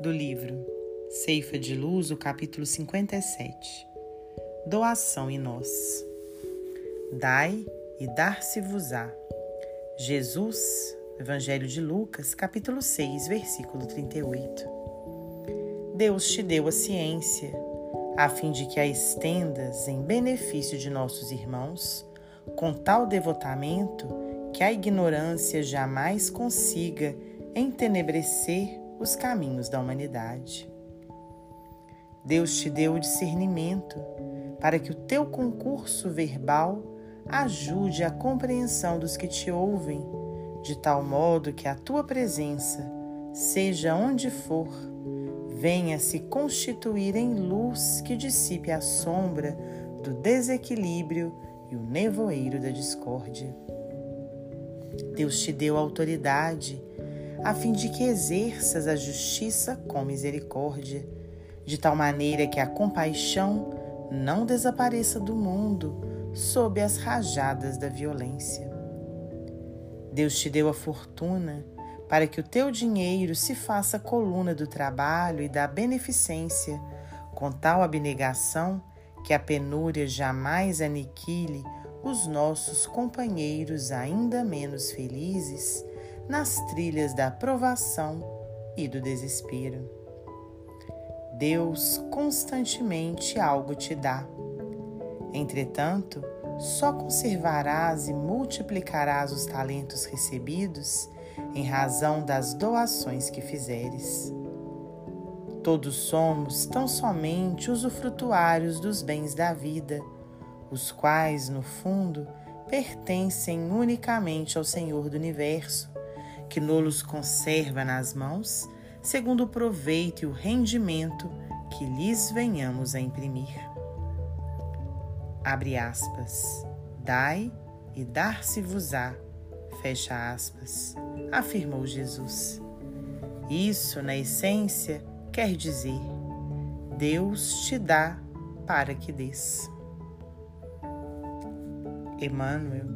do livro Ceifa de Luz, o capítulo 57 Doação em nós. Dai e dar-se-vos-á. Jesus, Evangelho de Lucas, capítulo 6, versículo 38. Deus te deu a ciência, a fim de que a estendas em benefício de nossos irmãos, com tal devotamento que a ignorância jamais consiga entenebrecer os caminhos da humanidade. Deus te deu o discernimento para que o teu concurso verbal ajude a compreensão dos que te ouvem, de tal modo que a tua presença, seja onde for, venha se constituir em luz que dissipe a sombra do desequilíbrio e o nevoeiro da discórdia. Deus te deu autoridade a fim de que exerças a justiça com misericórdia, de tal maneira que a compaixão não desapareça do mundo sob as rajadas da violência. Deus te deu a fortuna para que o teu dinheiro se faça coluna do trabalho e da beneficência, com tal abnegação que a penúria jamais aniquile os nossos companheiros ainda menos felizes nas trilhas da provação e do desespero. Deus constantemente algo te dá. Entretanto, só conservarás e multiplicarás os talentos recebidos em razão das doações que fizeres. Todos somos tão somente usufrutuários dos bens da vida os quais, no fundo, pertencem unicamente ao Senhor do universo, que nos conserva nas mãos, segundo o proveito e o rendimento que lhes venhamos a imprimir. Abre aspas. Dai e dar-se-vos-á. Fecha aspas. Afirmou Jesus. Isso, na essência, quer dizer: Deus te dá para que des. Emmanuel,